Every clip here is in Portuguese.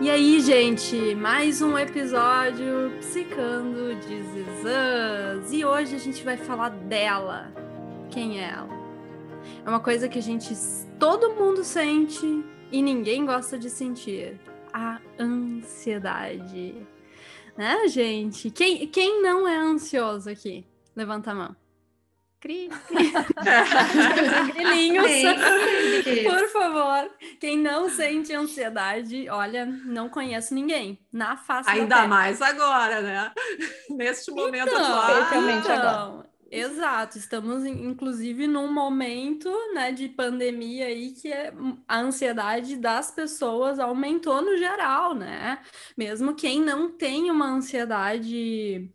E aí, gente, mais um episódio Psicando de Zizãs. E hoje a gente vai falar dela. Quem é ela? É uma coisa que a gente, todo mundo sente e ninguém gosta de sentir. A ansiedade. Né, gente? Quem, quem não é ansioso aqui? Levanta a mão. Cri, cri. Grilinhos. Por favor. Quem não sente ansiedade, olha, não conheço ninguém. Na face Ainda mais agora, né? Neste momento então, atual. Então, agora. Exato, estamos inclusive num momento né, de pandemia aí que é, a ansiedade das pessoas aumentou no geral, né? Mesmo quem não tem uma ansiedade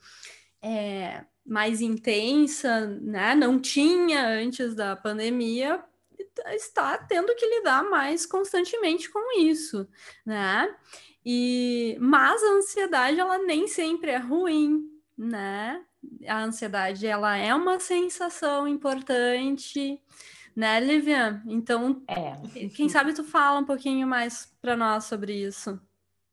é, mais intensa, né? Não tinha antes da pandemia, está tendo que lidar mais constantemente com isso, né? E mas a ansiedade ela nem sempre é ruim, né? A ansiedade ela é uma sensação importante, né, Livian? Então, é. quem sabe tu fala um pouquinho mais para nós sobre isso.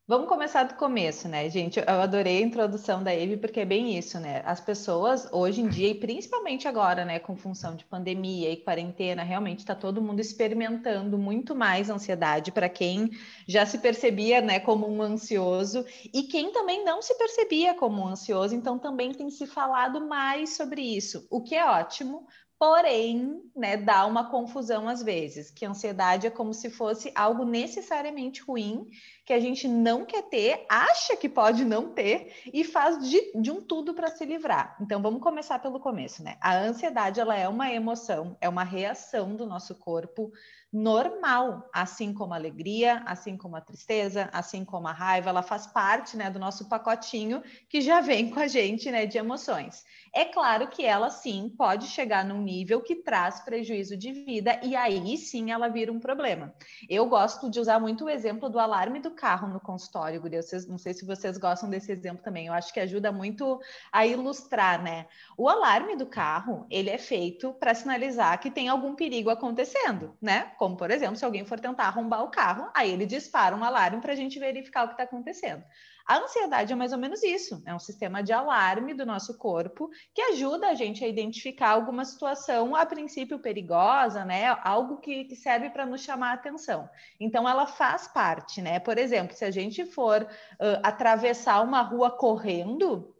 Vamos começar do começo, né, gente? Eu adorei a introdução da Eve, porque é bem isso, né? As pessoas, hoje em dia, e principalmente agora, né, com função de pandemia e quarentena, realmente está todo mundo experimentando muito mais ansiedade para quem já se percebia, né, como um ansioso e quem também não se percebia como um ansioso, então também tem se falado mais sobre isso, o que é ótimo, Porém, né, dá uma confusão às vezes, que a ansiedade é como se fosse algo necessariamente ruim, que a gente não quer ter, acha que pode não ter e faz de, de um tudo para se livrar. Então, vamos começar pelo começo, né? A ansiedade, ela é uma emoção, é uma reação do nosso corpo normal, assim como a alegria, assim como a tristeza, assim como a raiva, ela faz parte, né, do nosso pacotinho que já vem com a gente, né, de emoções. É claro que ela sim pode chegar num nível que traz prejuízo de vida e aí sim ela vira um problema. Eu gosto de usar muito o exemplo do alarme do carro no consultório. Vocês, não sei se vocês gostam desse exemplo também. Eu acho que ajuda muito a ilustrar, né? O alarme do carro, ele é feito para sinalizar que tem algum perigo acontecendo, né? Como, por exemplo, se alguém for tentar arrombar o carro, aí ele dispara um alarme para a gente verificar o que está acontecendo. A ansiedade é mais ou menos isso, é um sistema de alarme do nosso corpo que ajuda a gente a identificar alguma situação a princípio perigosa, né? Algo que, que serve para nos chamar a atenção. Então ela faz parte, né? Por exemplo, se a gente for uh, atravessar uma rua correndo,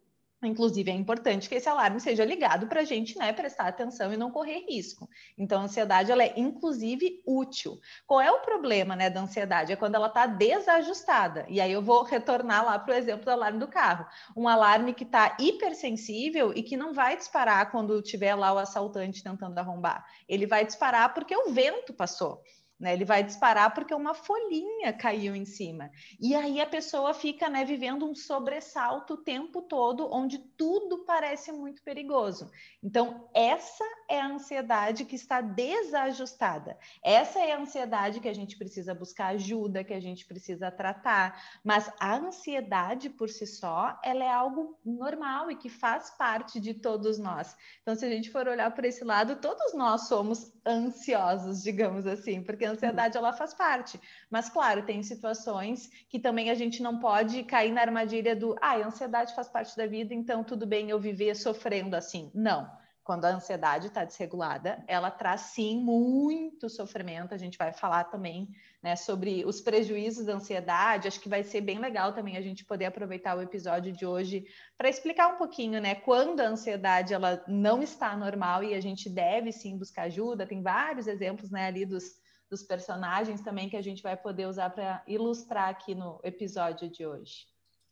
Inclusive, é importante que esse alarme seja ligado para a gente né, prestar atenção e não correr risco. Então, a ansiedade ela é, inclusive, útil. Qual é o problema né, da ansiedade? É quando ela está desajustada. E aí eu vou retornar lá para o exemplo do alarme do carro. Um alarme que está hipersensível e que não vai disparar quando tiver lá o assaltante tentando arrombar. Ele vai disparar porque o vento passou. Né? Ele vai disparar porque uma folhinha caiu em cima. E aí a pessoa fica né, vivendo um sobressalto o tempo todo, onde tudo parece muito perigoso. Então, essa é a ansiedade que está desajustada. Essa é a ansiedade que a gente precisa buscar ajuda, que a gente precisa tratar. Mas a ansiedade por si só, ela é algo normal e que faz parte de todos nós. Então, se a gente for olhar por esse lado, todos nós somos ansiosos, digamos assim, porque ansiedade ela faz parte. Mas, claro, tem situações que também a gente não pode cair na armadilha do ah, a ansiedade faz parte da vida, então tudo bem eu viver sofrendo assim. Não. Quando a ansiedade está desregulada, ela traz sim muito sofrimento. A gente vai falar também né, sobre os prejuízos da ansiedade. Acho que vai ser bem legal também a gente poder aproveitar o episódio de hoje para explicar um pouquinho, né, quando a ansiedade ela não está normal e a gente deve sim buscar ajuda. Tem vários exemplos, né, ali dos dos personagens também que a gente vai poder usar para ilustrar aqui no episódio de hoje.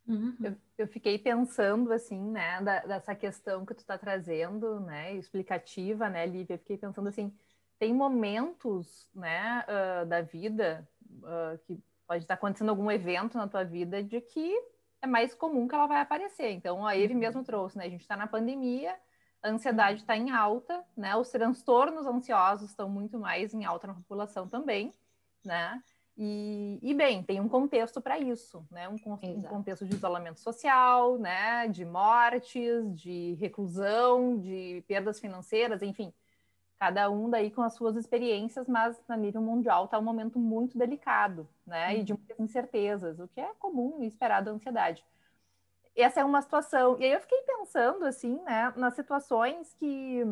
Uhum. Eu, eu, fiquei pensando assim, né, da, dessa questão que tu está trazendo, né, explicativa, né, Lívia? Eu fiquei pensando assim, tem momentos, né, uh, da vida uh, que pode estar acontecendo algum evento na tua vida de que é mais comum que ela vai aparecer. Então, a Eve uhum. mesmo trouxe, né? A gente está na pandemia, a ansiedade está em alta, né? Os transtornos ansiosos estão muito mais em alta na população também, né? E, e bem, tem um contexto para isso, né? Um, um, contexto de isolamento social, né? De mortes, de reclusão, de perdas financeiras, enfim. cada um daí com as suas experiências, mas na nível mundial está um momento muito delicado, né? E de muitas incertezas, o que é comum e esperado da ansiedade. Essa é uma situação. E aí eu fiquei pensando, assim, né, nas situações que,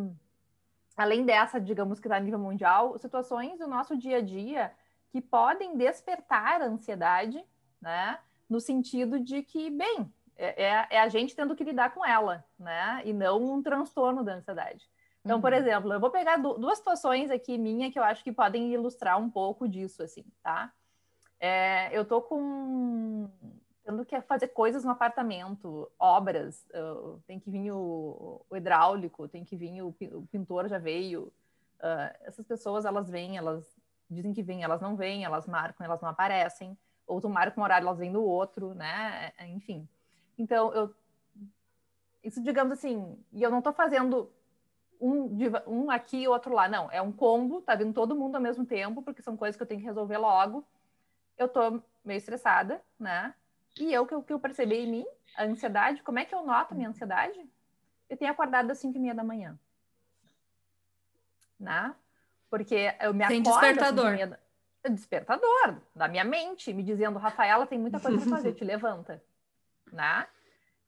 além dessa, digamos que está a nível mundial, situações do nosso dia a dia que podem despertar a ansiedade, né? No sentido de que, bem, é, é, é a gente tendo que lidar com ela, né? E não um transtorno da ansiedade. Então, uhum. por exemplo, eu vou pegar duas situações aqui minha que eu acho que podem ilustrar um pouco disso, assim, tá? É, eu tô com tendo que fazer coisas no apartamento, obras, uh, tem que vir o, o, hidráulico, tem que vir o, o pintor já veio. Uh, essas pessoas elas vêm, elas dizem que vêm, elas não vêm, elas marcam, elas não aparecem, ou tu marca um horário, elas vêm no outro, né? É, enfim. Então, eu isso digamos assim, e eu não tô fazendo um, um aqui e outro lá. Não, é um combo, tá vindo todo mundo ao mesmo tempo, porque são coisas que eu tenho que resolver logo. Eu tô meio estressada, né? E eu, que eu, que eu percebi em mim, a ansiedade, como é que eu noto a minha ansiedade? Eu tenho acordado às 5 e meia da manhã. Né? Porque eu me Tem acordo... despertador. Da... Despertador da minha mente, me dizendo, Rafaela, tem muita coisa para fazer, te levanta. Né?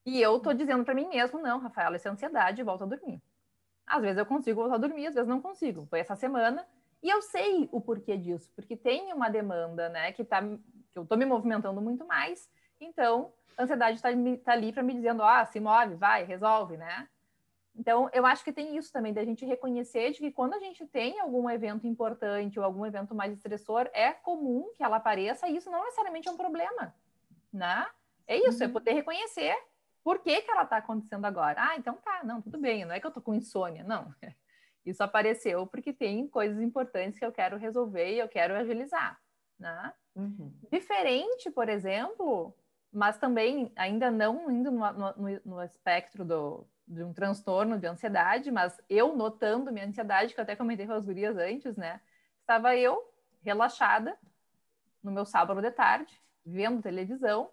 E eu tô dizendo para mim mesmo, não, Rafaela, isso é ansiedade, volta a dormir. Às vezes eu consigo voltar a dormir, às vezes não consigo. Foi essa semana e eu sei o porquê disso, porque tem uma demanda, né, que tá que eu tô me movimentando muito mais. Então, a ansiedade está tá ali para me dizendo, ah, se move, vai, resolve, né? Então, eu acho que tem isso também, da gente reconhecer de que quando a gente tem algum evento importante ou algum evento mais estressor, é comum que ela apareça e isso não necessariamente é um problema, né? É isso, é uhum. é poder reconhecer por que, que ela está acontecendo agora? Ah, então tá, não, tudo bem, não é que eu tô com insônia, não. Isso apareceu porque tem coisas importantes que eu quero resolver e eu quero agilizar, né? Uhum. Diferente, por exemplo, mas também ainda não indo no, no, no espectro do, de um transtorno de ansiedade, mas eu notando minha ansiedade, que eu até comentei com as gurias antes, né? Estava eu relaxada no meu sábado de tarde, vendo televisão,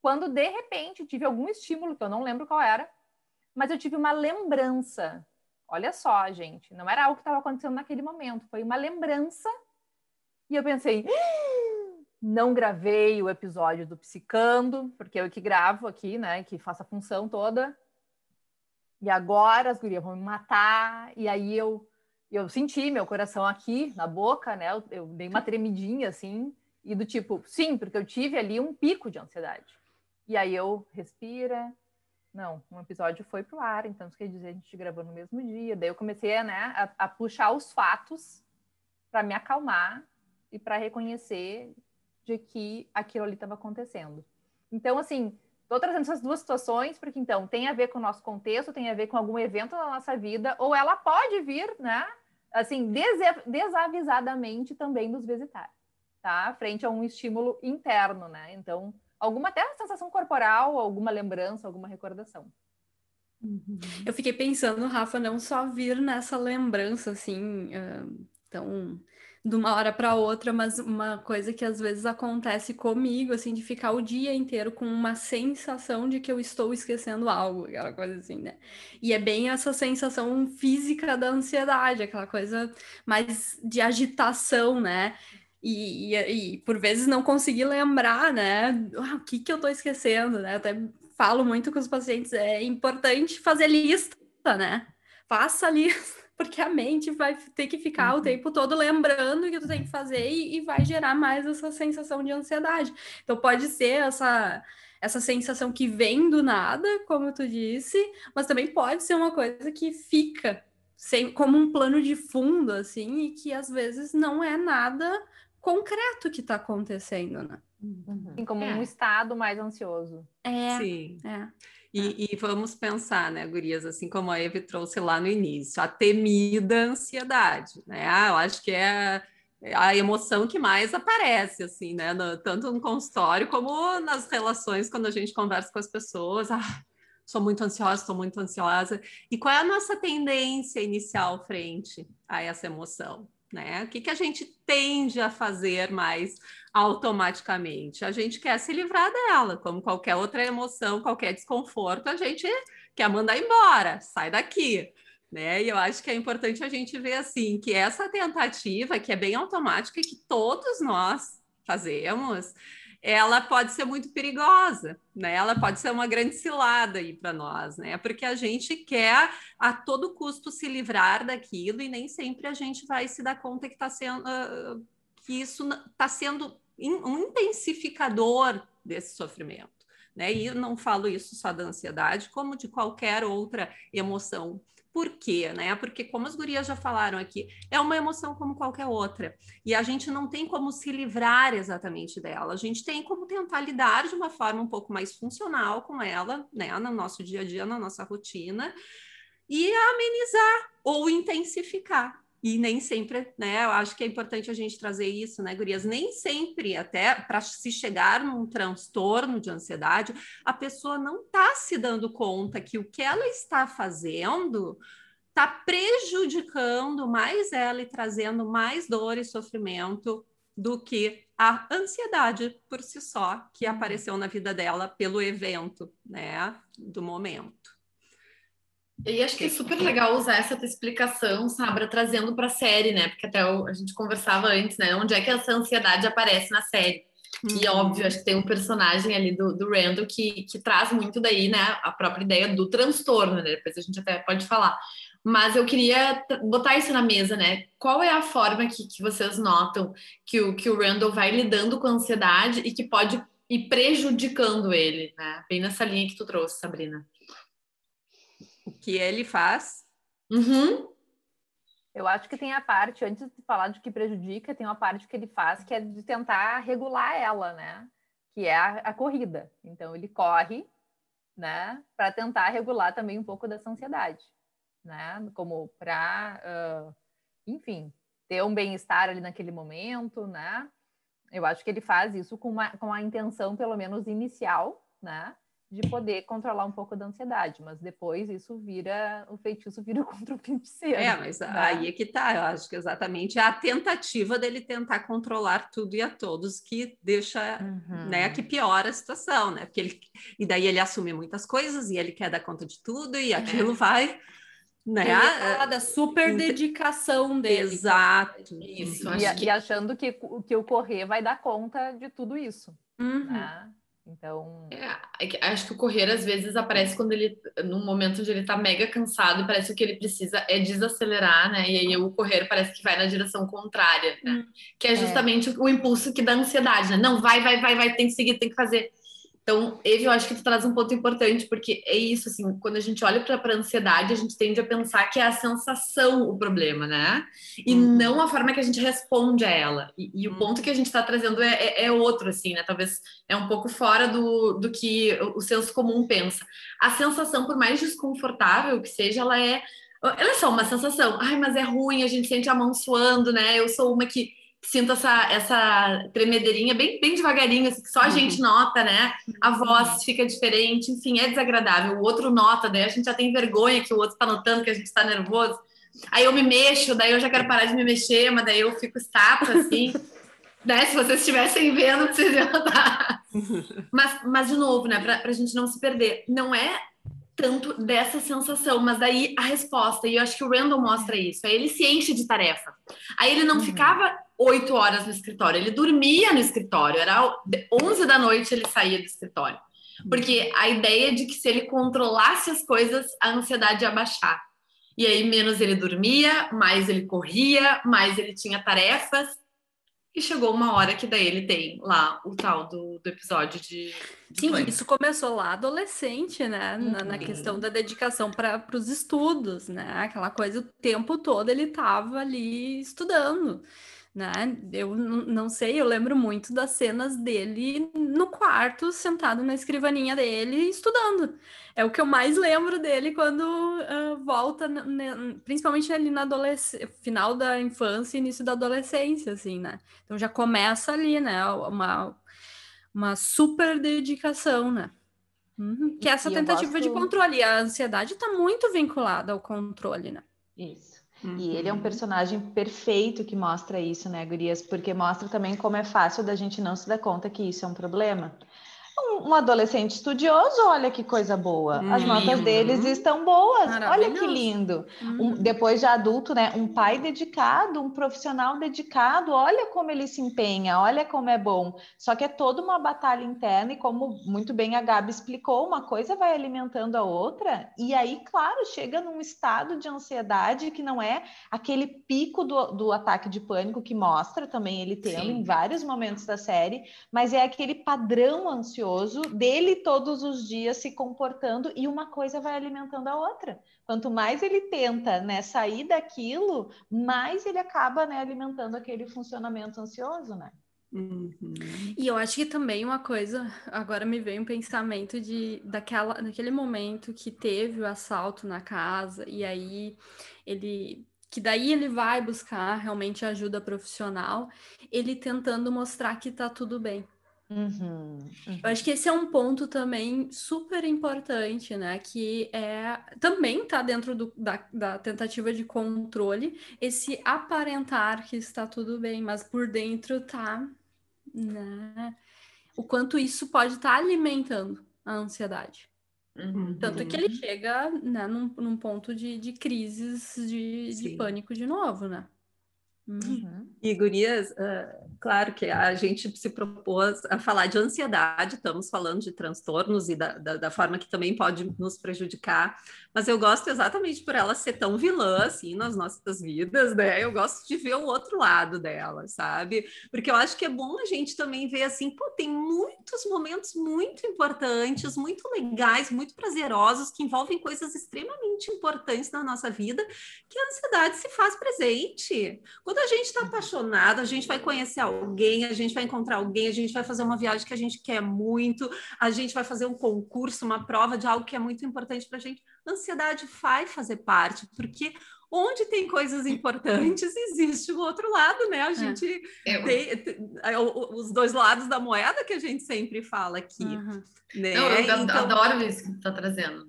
quando de repente tive algum estímulo, que eu não lembro qual era, mas eu tive uma lembrança. Olha só, gente, não era algo que estava acontecendo naquele momento, foi uma lembrança. E eu pensei, não gravei o episódio do Psicando, porque eu que gravo aqui, né, que faço a função toda. E agora as gurias vão me matar. E aí eu eu senti meu coração aqui na boca, né? Eu, eu dei uma tremidinha assim, e do tipo, sim, porque eu tive ali um pico de ansiedade. E aí eu respira. Não, um episódio foi pro ar, então isso quer dizer a gente gravou no mesmo dia. Daí eu comecei né, a, a puxar os fatos para me acalmar e para reconhecer de que aquilo ali estava acontecendo. Então, assim, estou trazendo essas duas situações porque então tem a ver com o nosso contexto, tem a ver com algum evento na nossa vida, ou ela pode vir, né? Assim, desavisadamente também nos visitar, tá? Frente a um estímulo interno, né? Então, alguma até sensação corporal, alguma lembrança, alguma recordação. Uhum. Eu fiquei pensando, Rafa, não só vir nessa lembrança assim, uh, tão de uma hora para outra, mas uma coisa que às vezes acontece comigo, assim, de ficar o dia inteiro com uma sensação de que eu estou esquecendo algo, aquela coisa assim, né? E é bem essa sensação física da ansiedade, aquela coisa mais de agitação, né? E, e, e, por vezes não conseguir lembrar, né? Ah, o que que eu estou esquecendo, né? Até falo muito com os pacientes, é importante fazer lista, né? Faça lista, porque a mente vai ter que ficar uhum. o tempo todo lembrando o que tu tem que fazer e, e, vai gerar mais essa sensação de ansiedade. Então pode ser essa essa sensação que vem do nada, como tu disse, mas também pode ser uma coisa que fica sem, como um plano de fundo, assim, e que às vezes não é nada concreto que está acontecendo, né? Uhum. Assim, como é. um estado mais ansioso. É. Sim. É. E, e, vamos pensar, né, Gurias, assim como a Eve trouxe lá no início, a temida ansiedade, né? Ah, eu acho que é a emoção que mais aparece, assim, né? No, tanto no consultório como nas relações, quando a gente conversa com as pessoas. Ah, sou muito ansiosa, estou muito ansiosa. E qual é a nossa tendência inicial frente a essa emoção? Né? O que, que a gente tende a fazer mais automaticamente? A gente quer se livrar dela, como qualquer outra emoção, qualquer desconforto, a gente quer mandar embora, sai daqui. né? E eu acho que é importante a gente ver assim que essa tentativa, que é bem automática que todos nós fazemos, ela pode ser muito perigosa, né? Ela pode ser uma grande cilada aí para nós, né? Porque a gente quer a todo custo se livrar daquilo e nem sempre a gente vai se dar conta que está sendo uh, que isso está sendo um intensificador desse sofrimento. Né? E não falo isso só da ansiedade, como de qualquer outra emoção por quê? Né? Porque, como as gurias já falaram aqui, é uma emoção como qualquer outra. E a gente não tem como se livrar exatamente dela. A gente tem como tentar lidar de uma forma um pouco mais funcional com ela, né? No nosso dia a dia, na nossa rotina, e amenizar ou intensificar. E nem sempre, né? Eu acho que é importante a gente trazer isso, né, Gurias? Nem sempre, até para se chegar num transtorno de ansiedade, a pessoa não está se dando conta que o que ela está fazendo está prejudicando mais ela e trazendo mais dor e sofrimento do que a ansiedade por si só que uhum. apareceu na vida dela pelo evento, né, do momento. E acho que é super legal usar essa tua explicação, Sabra, trazendo para a série, né? Porque até a gente conversava antes, né? Onde é que essa ansiedade aparece na série? Uhum. E óbvio, acho que tem um personagem ali do, do Randall que, que traz muito daí, né? A própria ideia do transtorno, né? Depois a gente até pode falar. Mas eu queria botar isso na mesa, né? Qual é a forma que, que vocês notam que o, que o Randall vai lidando com a ansiedade e que pode ir prejudicando ele, né? Bem nessa linha que tu trouxe, Sabrina que ele faz. Uhum. Eu acho que tem a parte, antes de falar de que prejudica, tem uma parte que ele faz que é de tentar regular ela, né? Que é a, a corrida. Então ele corre, né? Para tentar regular também um pouco dessa ansiedade, né? Como para, uh, enfim, ter um bem-estar ali naquele momento, né? Eu acho que ele faz isso com, uma, com a intenção, pelo menos inicial, né? De poder controlar um pouco da ansiedade, mas depois isso vira, o feitiço vira contra o feiticeiro. É, mas né? aí é que tá, eu acho que exatamente a tentativa dele tentar controlar tudo e a todos que deixa, uhum. né, que piora a situação, né, porque ele, e daí ele assume muitas coisas e ele quer dar conta de tudo e é. aquilo é. vai... Né? Falar da super dedicação dele. Exato. Isso, e, que... e, achando que, que o correr vai dar conta de tudo isso. Uhum. Né? Então. É, acho que o correr às vezes aparece quando ele, num momento onde ele tá mega cansado, parece que o que ele precisa é desacelerar, né? E aí o correr parece que vai na direção contrária, né? Hum. Que é, é. justamente é. o impulso que dá ansiedade, né? Não, vai, vai, vai, vai, tem que seguir, tem que fazer. Então, Eve, eu acho que tu traz um ponto importante, porque é isso, assim, quando a gente olha para a ansiedade, a gente tende a pensar que é a sensação o problema, né? E uhum. não a forma que a gente responde a ela. E, e o uhum. ponto que a gente está trazendo é, é, é, outro, assim, né? Talvez é um pouco fora do, do que o senso comum pensa. A sensação, por mais desconfortável que seja, ela é ela é só uma sensação. Ai, mas é ruim, a gente sente a mão suando, né? Eu sou uma que sinto essa, essa tremedeirinha bem, bem devagarinho, assim, que só a uhum. gente nota, né? A voz fica diferente, enfim, é desagradável. O outro nota, daí a gente já tem vergonha que o outro está notando que a gente está nervoso. Aí eu me mexo, daí eu já quero parar de me mexer, mas daí eu fico estátua, assim. né? Se vocês estivessem vendo, vocês iam notar. Mas, mas, de novo, né? Para a gente não se perder, não é tanto dessa sensação, mas daí a resposta, e eu acho que o Randall mostra isso, aí ele se enche de tarefa. Aí ele não uhum. ficava oito horas no escritório, ele dormia no escritório, era 11 da noite ele saía do escritório. Porque a ideia de que se ele controlasse as coisas, a ansiedade ia baixar. E aí menos ele dormia, mais ele corria, mais ele tinha tarefas, e chegou uma hora que daí ele tem lá o tal do, do episódio de. Sim, isso começou lá adolescente, né? Uhum. Na, na, uhum. questão da dedicação para os estudos, né? Aquela coisa, o tempo todo ele estava ali estudando né? Eu não sei, eu lembro muito das cenas dele no quarto, sentado na escrivaninha dele, estudando. É o que eu mais lembro dele quando uh, volta, né, principalmente ali na adolescência, final da infância, início da adolescência, assim, né? Então já começa ali, né? Uma, uma super dedicação, né? Uhum. Que é essa tentativa gosto... de controle. A ansiedade está muito vinculada ao controle, né? Isso. Uhum. E ele é um uhum. personagem perfeito que mostra isso, né, Gurias? Porque mostra também como é fácil da gente não se dar conta que isso é um problema. Um, um adolescente estudioso, olha que coisa boa. As hum, notas deles estão boas. Olha que lindo. Um, uhum. depois de adulto, né? Um pai dedicado, um profissional dedicado. Olha como ele se empenha, olha como é bom. Só que é toda uma batalha interna e como muito bem a Gabi explicou, uma coisa vai alimentando a outra e aí, claro, chega num estado de ansiedade que não é aquele pico do, do ataque de pânico que mostra também ele tendo Sim. em vários momentos da série, mas é aquele padrão ansioso dele todos os dias se comportando e uma coisa vai alimentando a outra. Quanto mais ele tenta né, sair daquilo, mais ele acaba né, alimentando aquele funcionamento ansioso, né? Uhum. E eu acho que também uma coisa, agora me veio um pensamento de daquela, daquele momento que teve o assalto na casa, e aí ele que daí ele vai buscar realmente ajuda profissional, ele tentando mostrar que tá tudo bem. Uhum, uhum. Eu acho que esse é um ponto também super importante, né? Que é também tá dentro do, da, da tentativa de controle, esse aparentar que está tudo bem, mas por dentro tá, né? O quanto isso pode estar tá alimentando a ansiedade. Uhum. Tanto que ele chega né, num, num ponto de, de crises de, de pânico de novo, né? Uhum. E, gurias, uh, claro que a gente se propôs a falar de ansiedade, estamos falando de transtornos e da, da, da, forma que também pode nos prejudicar, mas eu gosto exatamente por ela ser tão vilã, assim, nas nossas vidas, né? Eu gosto de ver o outro lado dela, sabe? Porque eu acho que é bom a gente também ver, assim, pô, tem muitos momentos muito importantes, muito legais, muito prazerosos, que envolvem coisas extremamente importantes na nossa vida, que a ansiedade se faz presente. Quando a gente está apaixonado, a gente vai conhecer alguém, a gente vai encontrar alguém, a gente vai fazer uma viagem que a gente quer muito, a gente vai fazer um concurso, uma prova de algo que é muito importante para a gente. A ansiedade vai fazer parte, porque onde tem coisas importantes, existe o outro lado, né? A é. gente é. tem, tem, os dois lados da moeda que a gente sempre fala aqui. Uhum. Né? Não, eu então, adoro isso que tu está trazendo.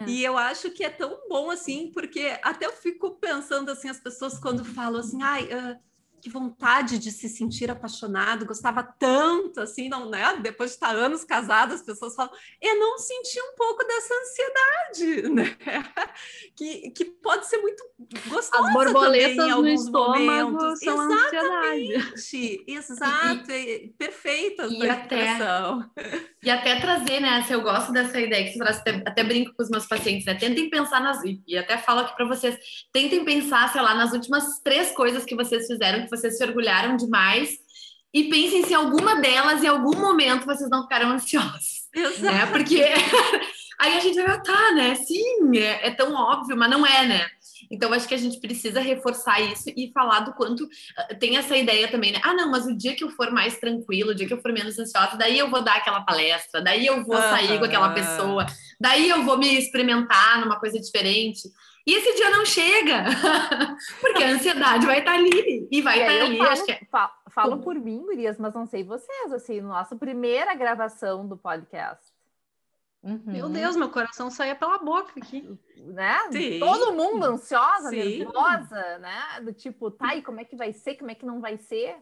É. E eu acho que é tão bom assim, porque até eu fico pensando assim, as pessoas quando falam assim, ai, uh, que vontade de se sentir apaixonado, gostava tanto, assim, não, né? Depois de estar anos casadas, as pessoas falam, eu não senti um pouco dessa ansiedade, né? Que, que pode ser muito gostosa As borboletas também, em alguns no estômago momentos. são Exatamente, ansiedade. exato, e, perfeita e até, e até trazer, né, se eu gosto dessa ideia que você traz, até, até brinco com os meus pacientes, né, tentem pensar nas, e até falo aqui para vocês, tentem pensar, sei lá, nas últimas três coisas que vocês fizeram que vocês se orgulharam demais e pensem se alguma delas, em algum momento, vocês não ficaram ansiosos. Exato. Né? Porque aí a gente vai, ah, tá, né? Sim, é, é, tão óbvio, mas não é, né? Então, acho que a gente precisa reforçar isso e falar do quanto ah, tem essa ideia também, né? Ah, não, mas o dia que eu for mais tranquilo, o dia que eu for menos ansiosa, daí eu vou dar aquela palestra, daí eu vou sair com aquela pessoa, daí eu vou me experimentar numa coisa diferente. E esse dia não chega, porque a ansiedade vai estar tá ali e vai estar tá ali. Falo, que... É falo por mim, Gurias, mas não sei vocês, assim, nossa primeira gravação do podcast. Uhum. Meu Deus, meu coração saía pela boca aqui. Né? Sim. Todo mundo ansiosa, Sim. nervosa, né? Do tipo, tá, e como é que vai ser, como é que não vai ser?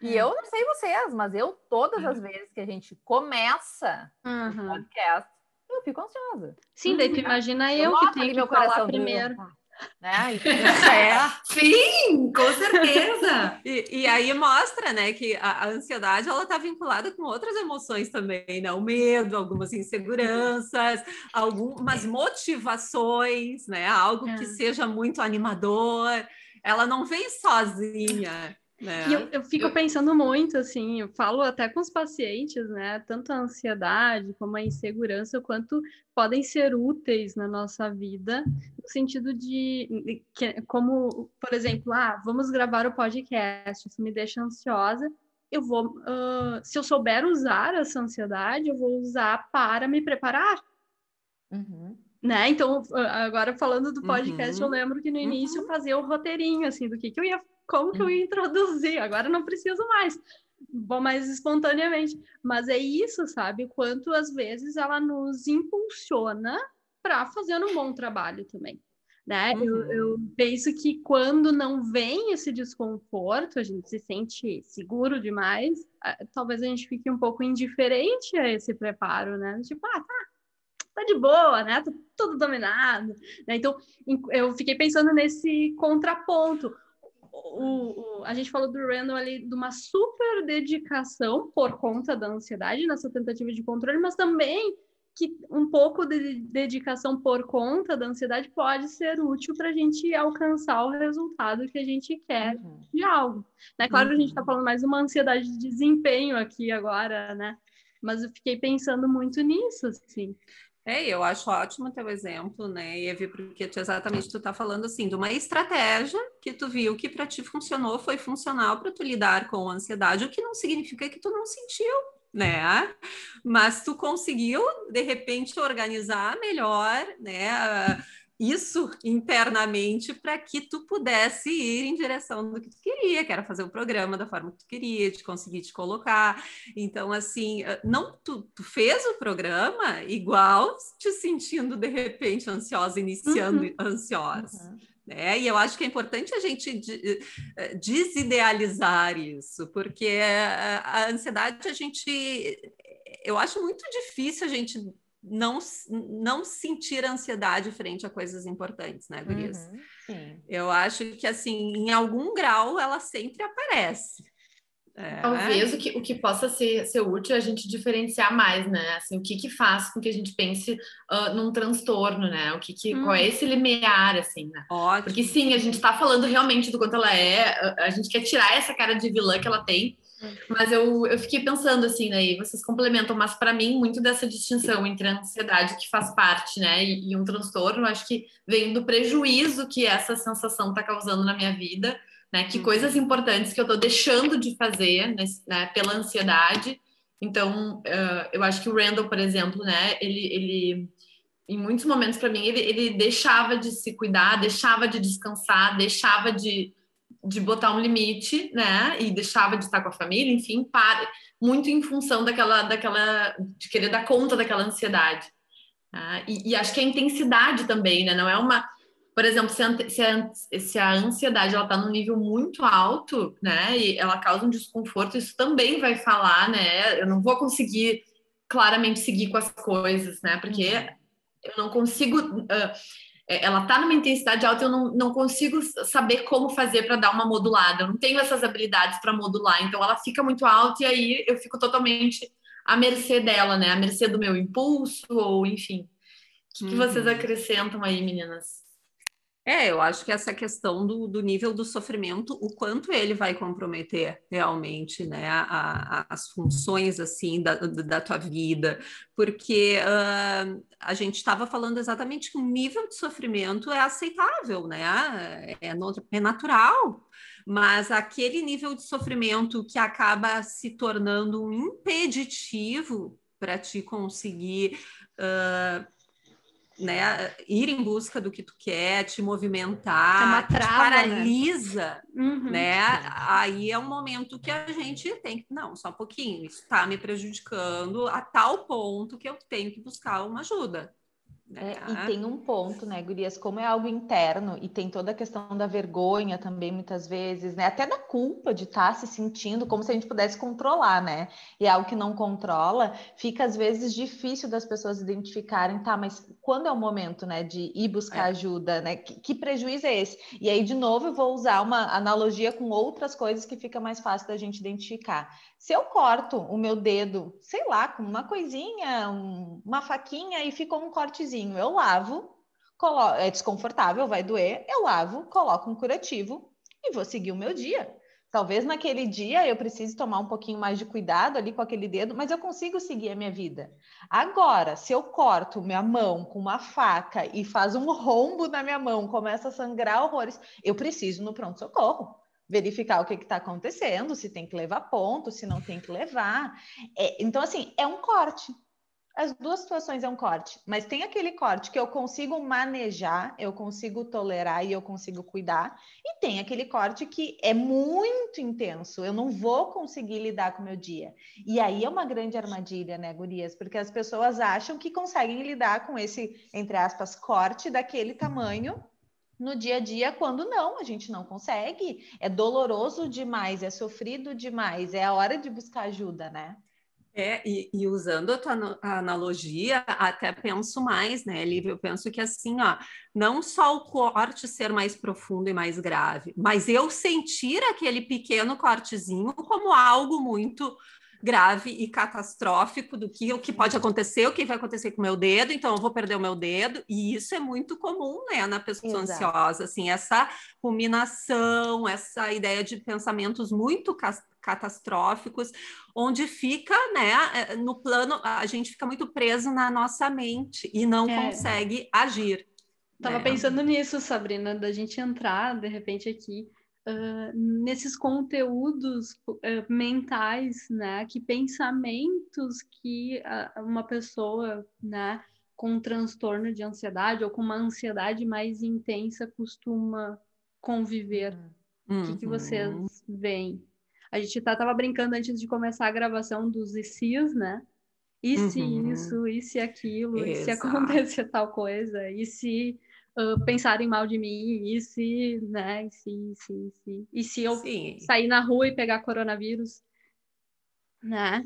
E é. eu não sei vocês, mas eu, todas as vezes que a gente começa uhum. o podcast, eu fico ansiosa. Sim, daí tu imagina eu, eu que tenho que meu falar primeiro. Né? é. Sim, com certeza. e, e, aí mostra, né, que a, a ansiedade ela está vinculada com outras emoções também, né? O medo, algumas inseguranças, algumas motivações, né? Algo é. que seja muito animador. Ela não vem sozinha. É. E eu, eu fico pensando muito, assim, eu falo até com os pacientes, né? Tanto a ansiedade como a insegurança, quanto podem ser úteis na nossa vida, no sentido de, que, como, por exemplo, ah, vamos gravar o podcast, isso me deixa ansiosa, eu vou, uh, se eu souber usar essa ansiedade, eu vou usar para me preparar. Uhum. Né? Então, agora falando do podcast, uhum. eu lembro que no início uhum. eu fazia o roteirinho, assim, do que, que eu ia como que eu ia introduzir? Agora não preciso mais. Vou mais espontaneamente. Mas é isso, sabe? Quanto às vezes ela nos impulsiona para fazer um bom trabalho também. né? Uhum. Eu, eu, penso que quando não vem esse desconforto, a gente se sente seguro demais, talvez a gente fique um pouco indiferente a esse preparo, né? Tipo, ah, tá, tá de boa, né? Tá tudo dominado. Né? Então, eu fiquei pensando nesse contraponto. O, o, a gente falou do Randall ali de uma super dedicação por conta da ansiedade nessa tentativa de controle, mas também que um pouco de dedicação por conta da ansiedade pode ser útil para a gente alcançar o resultado que a gente quer uhum. de algo. Né? Claro, uhum. a gente está uhum. falando mais uma ansiedade de desempenho aqui agora, né? Mas eu fiquei pensando muito nisso, assim. É, eu acho ótimo teu exemplo, né, Evi, porque tu, exatamente tu tá falando assim de uma estratégia que tu viu que para ti funcionou, foi funcional para tu lidar com a ansiedade, o que não significa que tu não sentiu, né? Mas tu conseguiu de repente organizar melhor, né? Isso internamente para que tu pudesse ir em direção do que tu queria, que era fazer o programa da forma que tu queria, de conseguir te colocar. Então, assim, não tu, tu fez o programa igual te sentindo de repente ansiosa, iniciando uhum. ansiosa. Uhum. Né? E eu acho que é importante a gente eh, desidealizar isso, porque a ansiedade a gente. Eu acho muito difícil a gente não, não sentir ansiedade frente a coisas importantes, né, Gurias? Uhum, eu acho que, assim, em algum grau ela sempre aparece. É. Talvez o que, o que possa ser, ser útil é a gente diferenciar mais, né? Assim, o que, que faz com que a gente pense uh, num transtorno, né? O que, que hum. qual é esse limiar, assim, né? Ótimo. Porque sim, a gente está falando realmente do quanto ela é, a gente quer tirar essa cara de vilã que ela tem. Mas eu, eu fiquei pensando assim, né? E vocês complementam, mas para mim, muito dessa distinção entre a ansiedade que faz parte, né? E, e um transtorno, acho que vem do prejuízo que essa sensação está causando na minha vida né? Que uhum. coisas importantes que eu estou deixando de fazer né, pela ansiedade. Então, uh, eu acho que o Randall, por exemplo, né? Ele, ele em muitos momentos para mim, ele, ele deixava de se cuidar, deixava de descansar, deixava de, de botar um limite, né? E deixava de estar com a família, enfim, para, muito em função daquela, daquela, de querer dar conta daquela ansiedade. Né? E, e, acho que a intensidade também, né? Não é uma por exemplo, se a, se a, se a ansiedade ela está num nível muito alto, né, e ela causa um desconforto, isso também vai falar, né, eu não vou conseguir claramente seguir com as coisas, né, porque uhum. eu não consigo, uh, ela está numa intensidade alta, eu não, não consigo saber como fazer para dar uma modulada, eu não tenho essas habilidades para modular, então ela fica muito alta e aí eu fico totalmente à mercê dela, né, à mercê do meu impulso, ou enfim. O que, uhum. que vocês uhum. acrescentam aí, meninas? É, eu acho que essa questão do, do nível do sofrimento, o quanto ele vai comprometer realmente, né, a, a, as funções, assim, da, da tua vida, porque uh, a gente estava falando exatamente que o nível de sofrimento é aceitável, né, é, é natural, mas aquele nível de sofrimento que acaba se tornando um impeditivo para te conseguir uh, né, ir em busca do que tu quer, te movimentar, é trava, te né? paralisa, né? Uhum. né? Aí é um momento que a gente tem que, não, só um pouquinho, isso está me prejudicando a tal ponto que eu tenho que buscar uma ajuda. É, e né? tem um ponto, né, Gurias, como é algo interno e tem toda a questão da vergonha também, muitas vezes, né, até da culpa de estar tá se sentindo como se a gente pudesse controlar, né, e é algo que não controla, fica às vezes difícil das pessoas identificarem, tá, mas quando é o momento, né, de ir buscar é. ajuda, né, que, que, prejuízo é esse? E aí, de novo, eu vou usar uma analogia com outras coisas que fica mais fácil da gente identificar. Se eu corto o meu dedo, sei lá, com uma coisinha, um, uma faquinha e ficou um cortezinho, eu lavo, colo... é desconfortável, vai doer, eu lavo, coloco um curativo e vou seguir o meu dia. Talvez naquele dia eu precise tomar um pouquinho mais de cuidado ali com aquele dedo, mas eu consigo seguir a minha vida. Agora, se eu corto minha mão com uma faca e faz um rombo na minha mão, começa a sangrar horrores, eu preciso no pronto-socorro verificar o que está acontecendo, se tem que levar ponto, se não tem que levar. É, então, assim, é um corte. As duas situações é um corte, mas tem aquele corte que eu consigo manejar, eu consigo tolerar e eu consigo cuidar, e tem aquele corte que é muito intenso, eu não vou conseguir lidar com o meu dia. E aí é uma grande armadilha, né, Gurias? Porque as pessoas acham que conseguem lidar com esse, entre aspas, corte daquele tamanho no dia a dia quando não, a gente não consegue. É doloroso demais, é sofrido demais, é a hora de buscar ajuda, né? É, e, e, usando a tua analogia, até penso mais, né, Lívia? Eu penso que assim, ó, não só o corte ser mais profundo e mais grave, mas eu sentir aquele pequeno cortezinho como algo muito grave e catastrófico do que o que pode acontecer, o que vai acontecer com o meu dedo, então eu vou perder o meu dedo, e isso é muito comum, né, na pessoa Exato. ansiosa, assim, essa ruminação, essa ideia de pensamentos muito catastróficos, onde fica, né, é, no plano, a gente fica muito preso na nossa mente e não é. consegue agir. Tava né? pensando nisso, Sabrina, da gente entrar de repente aqui uh, nesses conteúdos uh, mentais, né? Que pensamentos que uh, uma pessoa, né, com um transtorno de ansiedade ou com uma ansiedade mais intensa costuma conviver. Uhum. O que, que vocês uhum. veem? A gente tá, tava brincando antes de começar a gravação dos ICs, né? E se uhum. isso, e se aquilo, Exato. e se acontecer tal coisa, e se uh, pensarem mal de mim, e se, né, e se, e se, se, e se eu Sim. sair na rua e pegar coronavírus, né?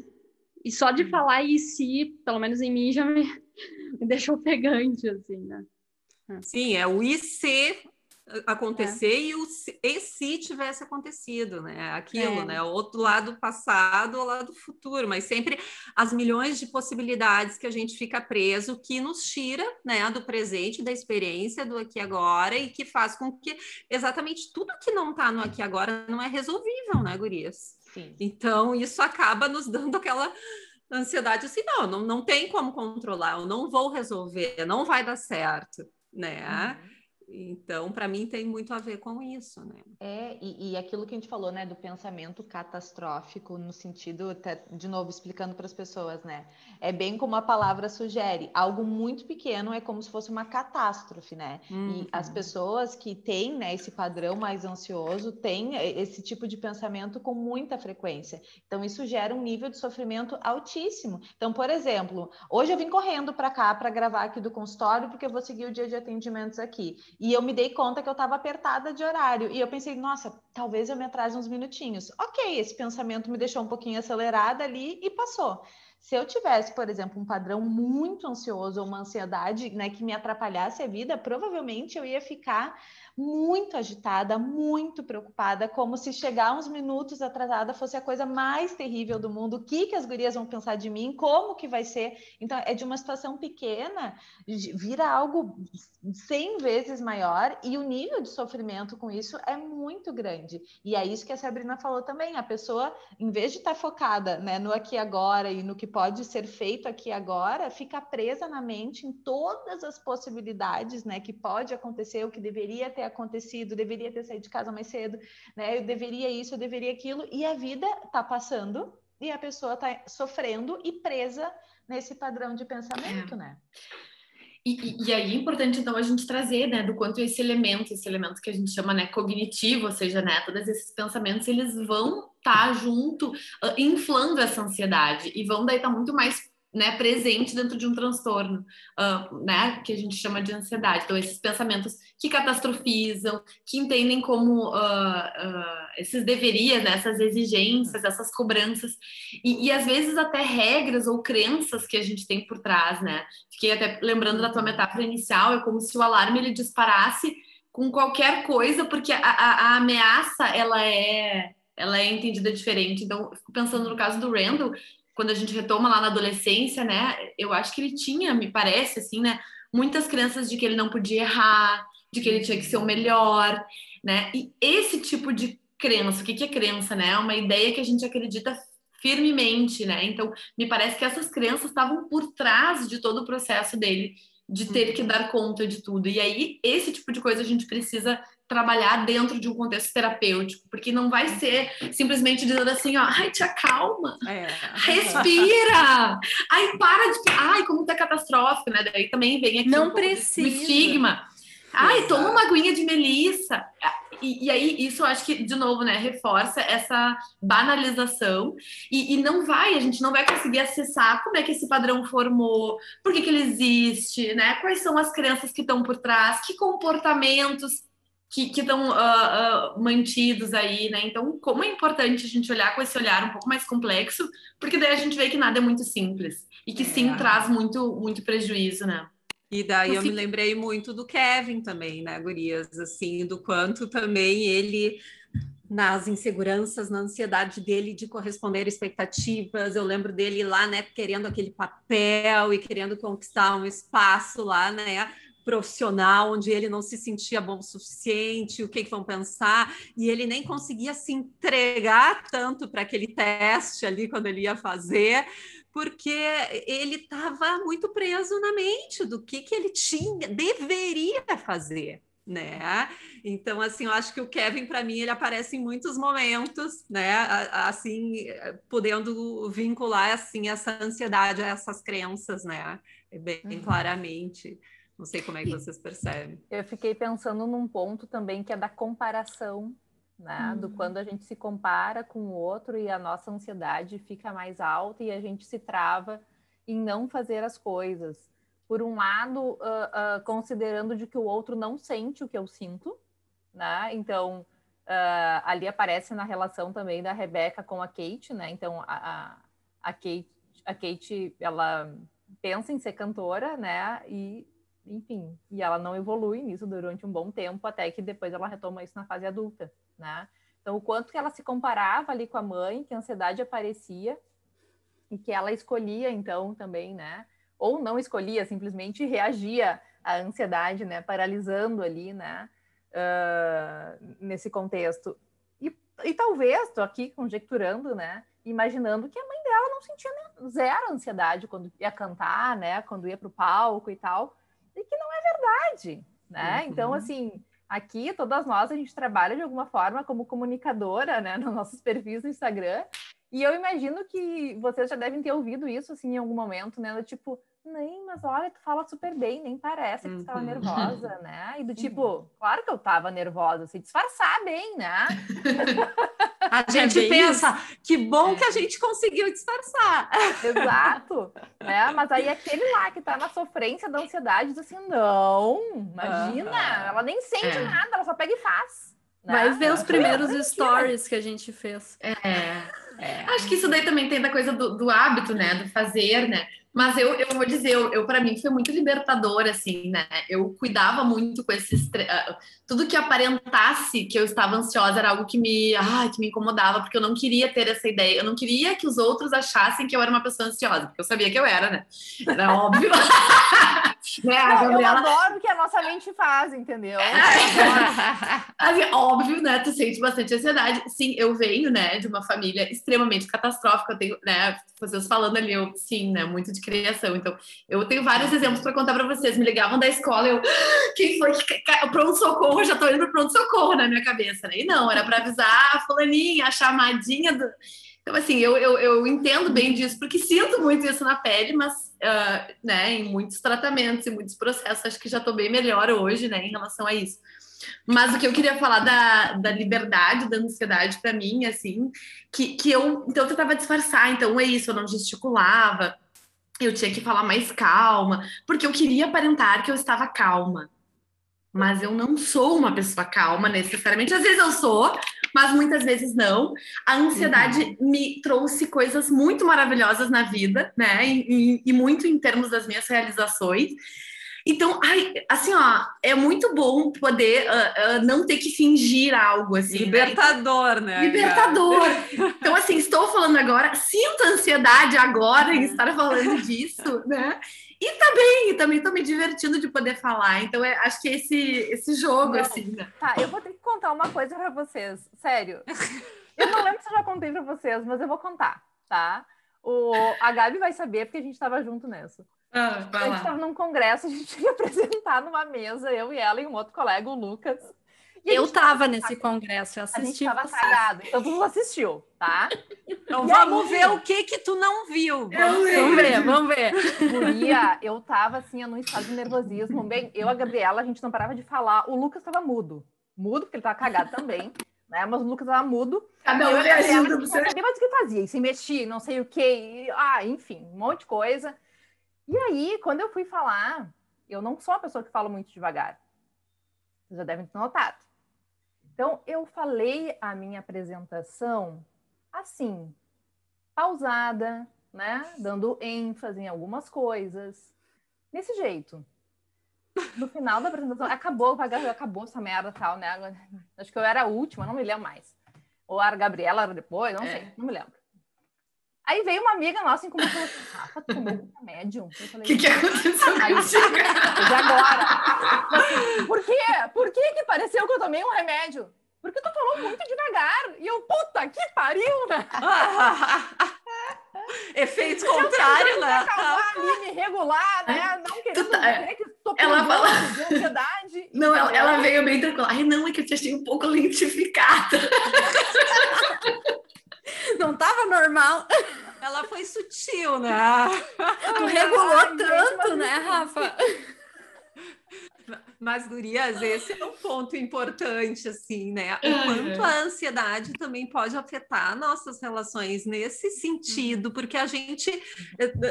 E só de falar e se, pelo menos em mim, já me, me deixou pegante, assim, né? Sim, é o e se acontecer é. e, o, e se tivesse acontecido, né? Aquilo, é. né? O outro lado passado, o lado futuro, mas sempre as milhões de possibilidades que a gente fica preso, que nos tira, né, do presente, da experiência do aqui agora e que faz com que exatamente tudo que não está no aqui agora não é resolvível, né, gurias? Sim. Então, isso acaba nos dando aquela ansiedade assim, não, não, não tem como controlar, eu não vou resolver, não vai dar certo, né? Uhum. Então, para mim, tem muito a ver com isso, né? É, e, e, aquilo que a gente falou, né, do pensamento catastrófico, no sentido, até, de novo, explicando para as pessoas, né? É bem como a palavra sugere, algo muito pequeno é como se fosse uma catástrofe, né? Uhum. E as pessoas que têm, né, esse padrão mais ansioso têm esse tipo de pensamento com muita frequência. Então, isso gera um nível de sofrimento altíssimo. Então, por exemplo, hoje eu vim correndo para cá para gravar aqui do consultório, porque eu vou seguir o dia de atendimentos aqui. E eu me dei conta que eu estava apertada de horário. E eu pensei, nossa, talvez eu me atrase uns minutinhos. Ok, esse pensamento me deixou um pouquinho acelerada ali e passou. Se eu tivesse, por exemplo, um padrão muito ansioso ou uma ansiedade né, que me atrapalhasse a vida, provavelmente eu ia ficar muito agitada, muito preocupada, como se chegar uns minutos atrasada fosse a coisa mais terrível do mundo. O que, que as gurias vão pensar de mim? Como que vai ser? Então, é de uma situação pequena, vira algo 100 vezes maior e o nível de sofrimento com isso é muito grande. E é isso que a Sabrina falou também. A pessoa, em vez de estar tá focada né, no aqui agora e no que pode ser feito aqui agora, fica presa na mente em todas as possibilidades né, que pode acontecer, o que deveria ter ter acontecido, deveria ter saído de casa mais cedo, né? Eu deveria isso, eu deveria aquilo, e a vida está passando e a pessoa está sofrendo e presa nesse padrão de pensamento, é. né? E, e, aí é importante então a gente trazer, né, do quanto esse elemento, esse elemento que a gente chama, né, cognitivo, ou seja, né, todos esses pensamentos, eles vão estar tá junto, uh, inflando essa ansiedade e vão daí estar tá muito mais né, presente dentro de um transtorno, uh, né, que a gente chama de ansiedade. Então, esses pensamentos que catastrofizam, que entendem como uh, uh, esses deverias, né, essas exigências, essas cobranças, e, e, às vezes até regras ou crenças que a gente tem por trás, né. Fiquei até lembrando da tua metáfora inicial, é como se o alarme ele disparasse com qualquer coisa, porque a, a, a ameaça, ela é ela é entendida diferente. Então, fico pensando no caso do Randall, quando a gente retoma lá na adolescência, né? Eu acho que ele tinha, me parece, assim, né? Muitas crenças de que ele não podia errar, de que ele tinha que ser o melhor, né? E esse tipo de crença, o que, que é crença, né? É uma ideia que a gente acredita firmemente, né? Então, me parece que essas crenças estavam por trás de todo o processo dele de ter que uhum. dar conta de tudo. E aí, esse tipo de coisa a gente precisa trabalhar dentro de um contexto terapêutico, porque não vai ser simplesmente dizendo assim, ó, ai, te acalma, é. respira, ai, para de, ai, como tá catastrófico, né? Daí também vem aqui não um precisa. estigma. Ai, toma uma aguinha de melissa. e, e, aí isso eu acho que, de novo, né, reforça essa banalização e, e, não vai, a gente não vai conseguir acessar como é que esse padrão formou, por que, que ele existe, né? Quais são as crenças que estão por trás, que comportamentos que estão uh, uh, mantidos aí, né? Então, como é importante a gente olhar com esse olhar um pouco mais complexo, porque daí a gente vê que nada é muito simples e que sim é. traz muito, muito prejuízo, né? E daí eu me lembrei muito do Kevin também, né, Gurias? Assim, do quanto também ele, nas inseguranças, na ansiedade dele de corresponder expectativas, eu lembro dele lá, né, querendo aquele papel e querendo conquistar um espaço lá, né? Profissional onde ele não se sentia bom o suficiente, o que, que vão pensar, e ele nem conseguia se entregar tanto para aquele teste ali quando ele ia fazer, porque ele estava muito preso na mente do que, que ele tinha, deveria fazer. Né? Então, assim, eu acho que o Kevin, para mim, ele aparece em muitos momentos, né? Assim, podendo vincular assim essa ansiedade a essas crenças, né? Bem uhum. claramente. Não sei como é que vocês percebem. Eu fiquei pensando num ponto também que é da comparação né? Uhum. Do quando a gente se compara com o outro e a nossa ansiedade fica mais alta e a gente se trava em não fazer as coisas. Por um lado, uh, uh, considerando de que o outro não sente o que eu sinto, né? Então, uh, ali aparece na relação também da Rebeca com a Kate, né? Então, a, a, a, Kate, a Kate, ela pensa em ser cantora, né? E, enfim, e ela não evolui nisso durante um bom tempo, até que depois ela retoma isso na fase adulta né? Então, o quanto que ela se comparava ali com a mãe, que a ansiedade aparecia e que ela escolhia, então, também, né? Ou não escolhia, simplesmente reagia à ansiedade, né? Paralisando ali, né? Uh, nesse contexto. E, e talvez, estou aqui conjecturando, né? Imaginando que a mãe dela não sentia zero ansiedade quando ia cantar, né? Quando ia para o palco e tal. E que não é verdade, né? Uhum. Então, assim, Aqui, todas nós, a gente trabalha de alguma forma como comunicadora, né, nos nossos perfis no Instagram. E eu imagino que vocês já devem ter ouvido isso, assim, em algum momento, né? Do tipo, nem, mas olha, tu fala super bem, nem parece que tu estava uhum. nervosa, né? E do tipo, claro que eu estava nervosa, se disfarçar bem, né? A gente é pensa, isso. que bom é. que a gente conseguiu disfarçar. Exato. né? Mas aí aquele lá que está na sofrência da ansiedade diz assim: não, imagina, uhum. ela nem sente é. nada, ela só pega e faz. Né? Vai ver os primeiros stories que a gente fez. É. é. Acho que isso daí também tem da coisa do, do hábito, né? Do fazer, né? Mas eu, eu vou dizer, eu, eu para mim foi muito libertador, assim, né? Eu cuidava muito com esses. Uh, tudo que aparentasse que eu estava ansiosa era algo que me, ah, que me incomodava, porque eu não queria ter essa ideia. Eu não queria que os outros achassem que eu era uma pessoa ansiosa, porque eu sabia que eu era, né? Era óbvio. né? A Gabriela... Eu adoro o que a nossa mente faz, entendeu? Assim, óbvio, né? Tu sente bastante ansiedade. Sim, eu venho, né, de uma família extremamente catastrófica. Eu tenho, né, vocês falando ali, eu, sim, né, muito de criação. Então, eu tenho vários exemplos para contar para vocês. Me ligavam da escola, eu, ah, quem foi pronto-socorro? Já tô indo pro pronto-socorro na minha cabeça, né? E não, era para avisar a fulaninha, a chamadinha do. Então, assim, eu, eu, eu entendo bem disso, porque sinto muito isso na pele, mas, uh, né, em muitos tratamentos, em muitos processos, acho que já estou bem melhor hoje, né, em relação a isso. Mas o que eu queria falar da, da liberdade, da ansiedade para mim, assim, que, que eu, então eu tentava disfarçar, então é isso, eu não gesticulava, eu tinha que falar mais calma, porque eu queria aparentar que eu estava calma. Mas eu não sou uma pessoa calma necessariamente. Às vezes eu sou, mas muitas vezes não. A ansiedade uhum. me trouxe coisas muito maravilhosas na vida, né? E, e, e muito em termos das minhas realizações. Então, ai, assim, ó, é muito bom poder uh, uh, não ter que fingir algo assim. Né? Libertador, né? né? Libertador. então, assim, estou falando agora, sinto ansiedade agora em estar falando disso, né? E tá bem, também estou me divertindo de poder falar. Então, é, acho que é esse, esse jogo, não, assim. Né? Tá, eu vou ter que contar uma coisa para vocês, sério. Eu não lembro se eu já contei para vocês, mas eu vou contar, tá? O, a Gabi vai saber, porque a gente estava junto nessa. Ah, a gente estava num congresso, a gente ia apresentar numa mesa, eu e ela e um outro colega, o Lucas. Eu estava nesse congresso, eu assisti. A gente estava cagado, então tu não assistiu, tá? Então e vamos aí, ver o que que tu não viu. Vamos, vamos ver, vamos ver. Guria, eu tava assim, num estado de nervosismo. Bem, eu e a Gabriela, a gente não parava de falar. O Lucas estava mudo mudo, porque ele tava cagado também, né? Mas o Lucas tava mudo. Cada um reagindo pro seu... Mas o que fazia? E se mexia, não sei o quê. E, ah, enfim, um monte de coisa. E aí, quando eu fui falar, eu não sou uma pessoa que fala muito devagar. Vocês já devem ter notado. Então, eu falei a minha apresentação assim, pausada, né? Dando ênfase em algumas coisas. Desse jeito. No final da apresentação, acabou, acabou essa merda tal, né? Acho que eu era a última, não me lembro mais. Ou a Gabriela era depois, não é. sei, não me lembro. Aí veio uma amiga nossa e começou assim, Rafa, tu tomou um remédio? O que, que aconteceu aí, de agora. Assim, por quê? Por que que pareceu que eu tomei um remédio? Porque tu falou muito devagar. E eu, puta que pariu, né? Efeito contrário, né? Acalmar ali, me regular, né? Não querendo tá, dizer que estou ela fala... de ansiedade. Não, ela, ela, veio bem tranquila. Ai, não, é que eu te achei um pouco lentificada. Não tava normal. Ela foi sutil, né? Tu regulou Ai, tanto, gente, né, Rafa? Mas, gurias, esse é um ponto importante, assim, né? O quanto a ansiedade também pode afetar nossas relações nesse sentido, uhum. porque a gente,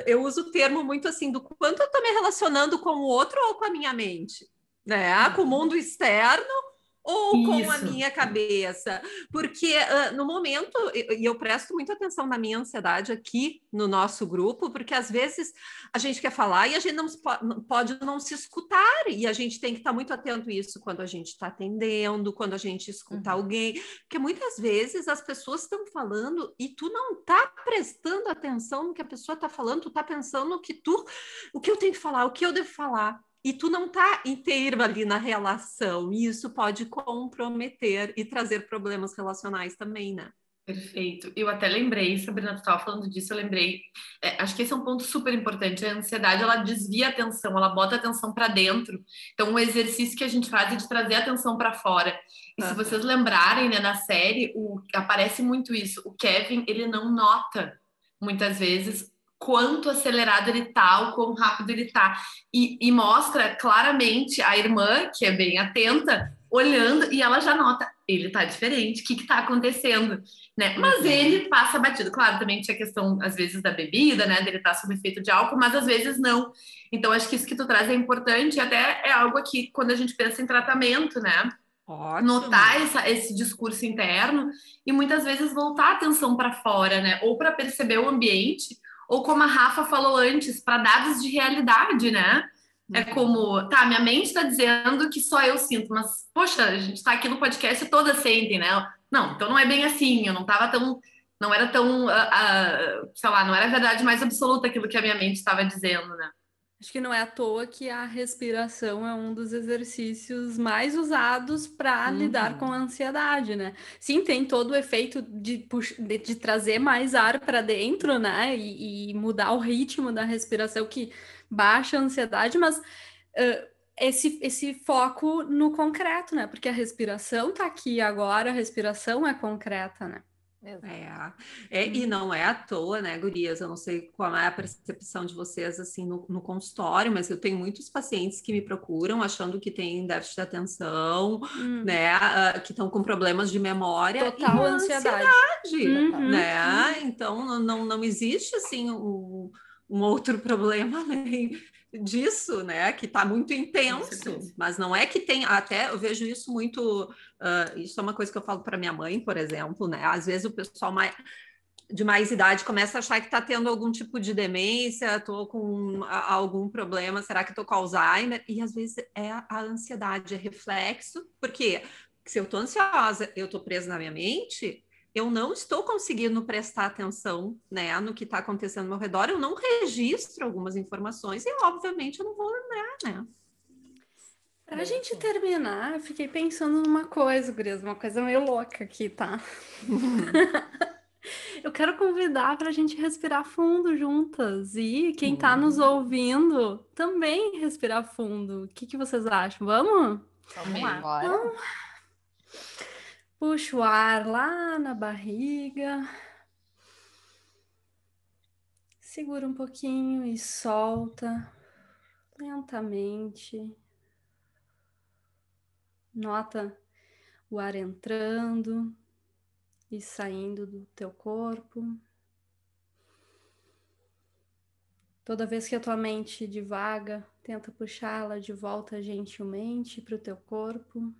eu uso o termo muito assim, do quanto eu estou me relacionando com o outro ou com a minha mente, né? Com o uhum. mundo externo ou Isso. com a minha cabeça, porque uh, no momento, e eu presto muita atenção na minha ansiedade aqui no nosso grupo, porque às vezes a gente quer falar e a gente não pode não se escutar, e a gente tem que estar muito atento a isso quando a gente está atendendo, quando a gente escuta uhum. alguém, porque muitas vezes as pessoas estão falando e tu não está prestando atenção no que a pessoa está falando, tu está pensando no que tu, o que eu tenho que falar, o que eu devo falar e tu não tá inteiro ali na relação, e isso pode comprometer e trazer problemas relacionais também, né? Perfeito. Eu até lembrei, Sabrina, tu estava falando disso, eu lembrei. É, acho que esse é um ponto super importante. A ansiedade, ela desvia a atenção, ela bota a atenção para dentro. Então, o exercício que a gente faz é de trazer a atenção para fora. E uhum. se vocês lembrarem, né, na série, o, aparece muito isso. O Kevin, ele não nota, muitas vezes, quanto acelerado ele tá, o quão rápido ele tá. E, e, mostra claramente a irmã, que é bem atenta, olhando e ela já nota, ele tá diferente, o que que tá acontecendo, né? Mas uhum. ele passa batido. Claro, também tinha a questão, às vezes, da bebida, né? Dele tá sob efeito de álcool, mas às vezes não. Então, acho que isso que tu traz é importante e até é algo aqui, quando a gente pensa em tratamento, né? Ótimo. Notar essa, esse discurso interno e muitas vezes voltar a atenção para fora, né? Ou para perceber o ambiente, ou como a Rafa falou antes, para dados de realidade, né? É uhum. como, tá, minha mente está dizendo que só eu sinto, mas, poxa, a gente está aqui no podcast e todas sentem, né? Não, então não é bem assim, eu não estava tão, não era tão, uh, uh, sei lá, não era a verdade mais absoluta aquilo que a minha mente estava dizendo, né? Acho que não é à toa que a respiração é um dos exercícios mais usados para uhum. lidar com a ansiedade, né? Sim, tem todo o efeito de, de, de trazer mais ar para dentro, né? E, e, mudar o ritmo da respiração que baixa a ansiedade, mas uh, esse, esse foco no concreto, né? Porque a respiração está aqui agora, a respiração é concreta, né? É, é, e uhum. não é à toa, né, gurias? Eu não sei qual é a percepção de vocês, assim, no, no, consultório, mas eu tenho muitos pacientes que me procuram achando que tem déficit de atenção, hum. né, uh, que estão com problemas de memória Total e ansiedade, ansiedade uhum. né? Uhum. Então, não, não existe, assim, um, um outro problema além disso, né? Que está muito intenso, mas não é que tem. Até eu vejo isso muito. Uh, isso é uma coisa que eu falo para minha mãe, por exemplo, né? Às vezes o pessoal mais de mais idade começa a achar que está tendo algum tipo de demência, estou com a, algum problema, será que estou com Alzheimer? E às vezes é a, a ansiedade, é reflexo, porque se eu estou ansiosa, eu estou presa na minha mente, eu não estou conseguindo prestar atenção né, no que está acontecendo ao meu redor, eu não registro algumas informações e, obviamente, eu não vou lembrar, né? Para a gente terminar, fiquei pensando numa coisa, Gurias, uma coisa meio louca aqui, tá? eu quero convidar para a gente respirar fundo juntas e quem está nos uhum. ouvindo também respirar fundo. O que, que vocês acham? Vamos? Vamos lá. Vamos. Puxa o ar lá na barriga. Segura um pouquinho e solta lentamente. Nota o ar entrando e saindo do teu corpo. Toda vez que a tua mente divaga, tenta puxá-la de volta gentilmente para o teu corpo.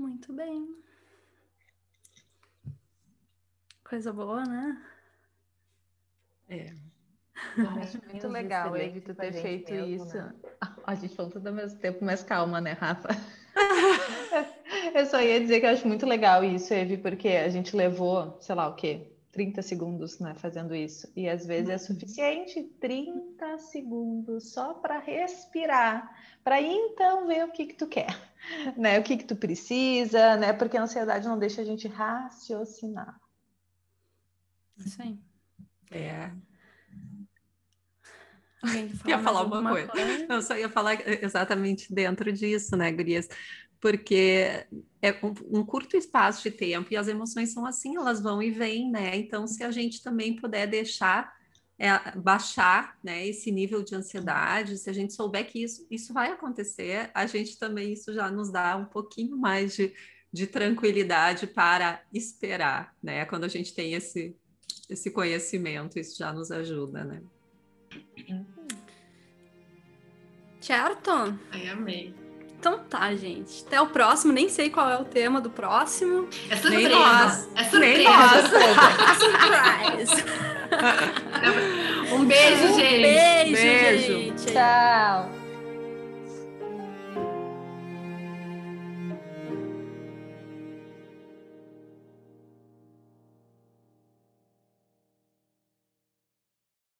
Muito bem. Coisa boa, né? É. Acho muito legal, Evi, tu ter feito mesmo, isso. Né? A gente falou tudo ao mesmo tempo, mas calma, né, Rafa? eu só ia dizer que eu acho muito legal isso, Evi, porque a gente levou, sei lá o quê, 30 segundos, né, fazendo isso. E às vezes é uhum. suficiente 30 segundos só para respirar, para então ver o que que tu quer, né? O que que tu precisa, né? Porque a ansiedade não deixa a gente raciocinar. Sim. É. ia falar uma coisa. coisa. Não, só ia falar exatamente dentro disso, né, Gurias? Porque é um, um, curto espaço de tempo e as emoções são assim, elas vão e vêm, né? Então, se a gente também puder deixar é, baixar né, esse nível de ansiedade, se a gente souber que isso, isso vai acontecer, a gente também isso já nos dá um pouquinho mais de, de tranquilidade para esperar, né? Quando a gente tem esse, esse conhecimento, isso já nos ajuda, né? Certo? Ai, amei. Então tá, gente. Até o próximo. Nem sei qual é o tema do próximo. É surpresa. Nem nós. É surpresa. Nem nós. Surprise. um beijo, um gente. Beijo, beijo. gente. Tchau.